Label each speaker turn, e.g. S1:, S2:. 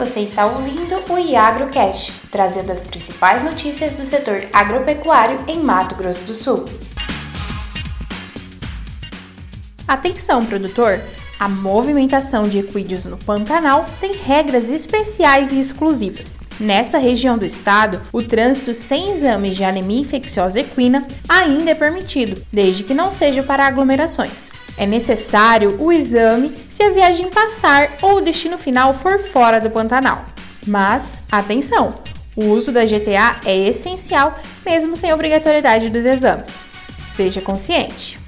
S1: Você está ouvindo o IagroCast, trazendo as principais notícias do setor agropecuário em Mato Grosso do Sul. Atenção, produtor! A movimentação de equídeos no Pantanal tem regras especiais e exclusivas. Nessa região do estado, o trânsito sem exame de anemia infecciosa equina ainda é permitido, desde que não seja para aglomerações. É necessário o exame se a viagem passar ou o destino final for fora do Pantanal. Mas, atenção! O uso da GTA é essencial, mesmo sem obrigatoriedade dos exames. Seja consciente.